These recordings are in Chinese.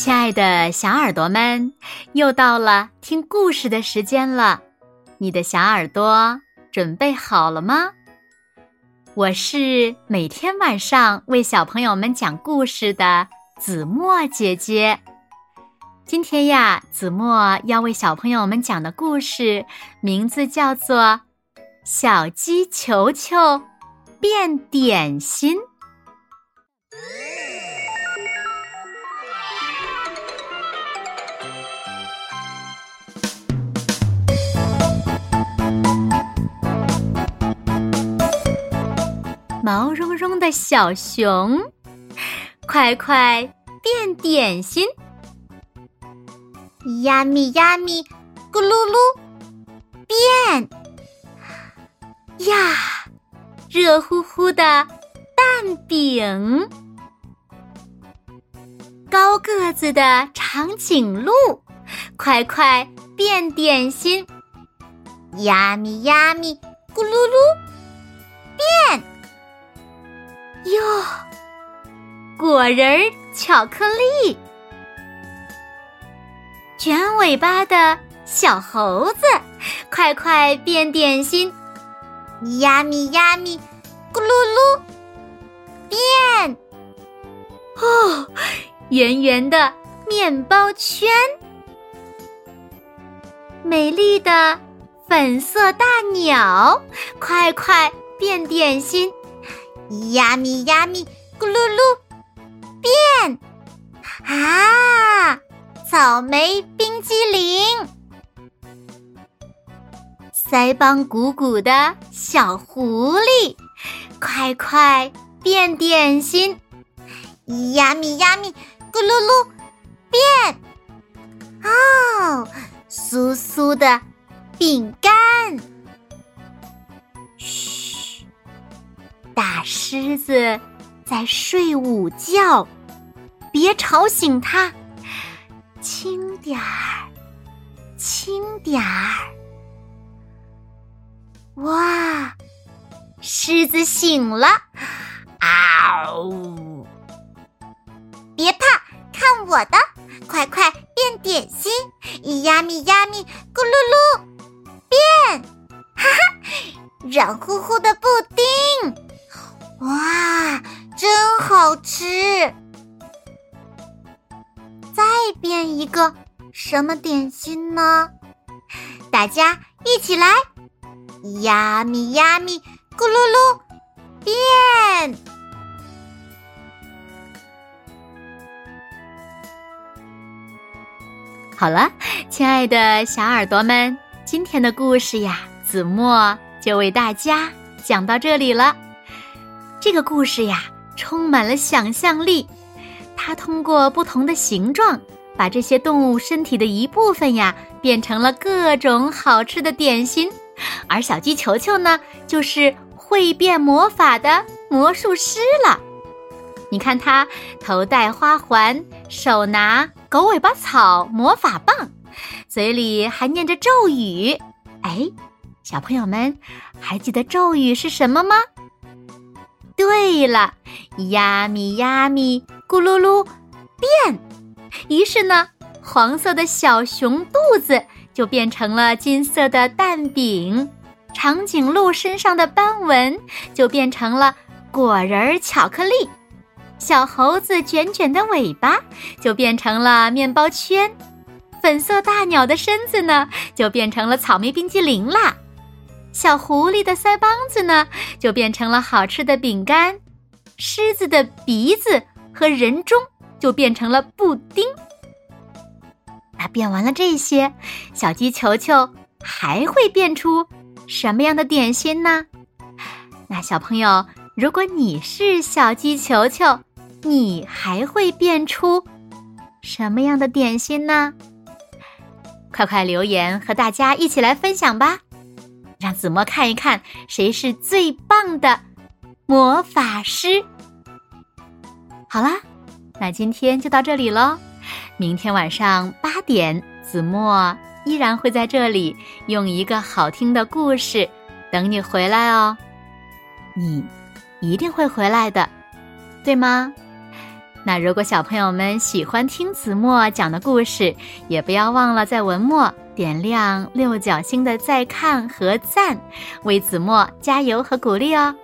亲爱的小耳朵们，又到了听故事的时间了。你的小耳朵准备好了吗？我是每天晚上为小朋友们讲故事的子墨姐姐。今天呀，子墨要为小朋友们讲的故事名字叫做《小鸡球球变点心》。毛茸茸的小熊，快快变点心！呀咪呀咪，咕噜噜，变！呀，热乎乎的蛋饼，高个子的长颈鹿，快快变点心！呀咪呀咪，咕噜噜，变！哟，果仁儿巧克力，卷尾巴的小猴子，快快变点心！呀咪呀咪，咕噜噜，变！哦，圆圆的面包圈，美丽的粉色大鸟，快快变点心！呀咪呀咪，咕噜噜，变！啊，草莓冰激凌，腮帮鼓鼓的小狐狸，快快变点心！呀咪呀咪，咕噜噜，变！哦，酥酥的饼狮子在睡午觉，别吵醒它。轻点儿，轻点儿。哇，狮子醒了！啊呜！别怕，看我的，快快变点心！咿呀咪呀咪，咕噜噜，变！哈哈，软乎乎的布丁。哇，真好吃！再变一个什么点心呢？大家一起来！呀咪呀咪，咕噜噜，变！好了，亲爱的小耳朵们，今天的故事呀，子墨就为大家讲到这里了。这个故事呀，充满了想象力。它通过不同的形状，把这些动物身体的一部分呀，变成了各种好吃的点心。而小鸡球球呢，就是会变魔法的魔术师了。你看它头戴花环，手拿狗尾巴草魔法棒，嘴里还念着咒语。哎，小朋友们，还记得咒语是什么吗？对了，呀咪呀咪，咕噜噜，变！于是呢，黄色的小熊肚子就变成了金色的蛋饼，长颈鹿身上的斑纹就变成了果仁巧克力，小猴子卷卷的尾巴就变成了面包圈，粉色大鸟的身子呢就变成了草莓冰激凌啦。小狐狸的腮帮子呢，就变成了好吃的饼干；狮子的鼻子和人中就变成了布丁。那变完了这些，小鸡球球还会变出什么样的点心呢？那小朋友，如果你是小鸡球球，你还会变出什么样的点心呢？快快留言和大家一起来分享吧！让子墨看一看谁是最棒的魔法师。好啦，那今天就到这里喽。明天晚上八点，子墨依然会在这里用一个好听的故事等你回来哦。你一定会回来的，对吗？那如果小朋友们喜欢听子墨讲的故事，也不要忘了在文末点亮六角星的再看和赞，为子墨加油和鼓励哦。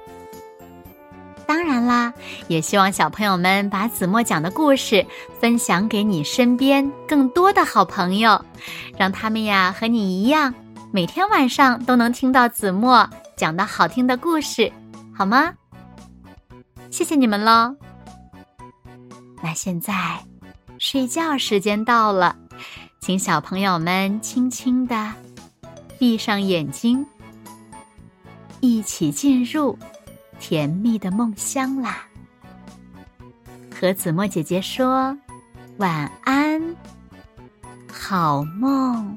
当然啦，也希望小朋友们把子墨讲的故事分享给你身边更多的好朋友，让他们呀和你一样，每天晚上都能听到子墨讲的好听的故事，好吗？谢谢你们喽。那现在，睡觉时间到了，请小朋友们轻轻的闭上眼睛，一起进入。甜蜜的梦乡啦，和子墨姐姐说晚安，好梦。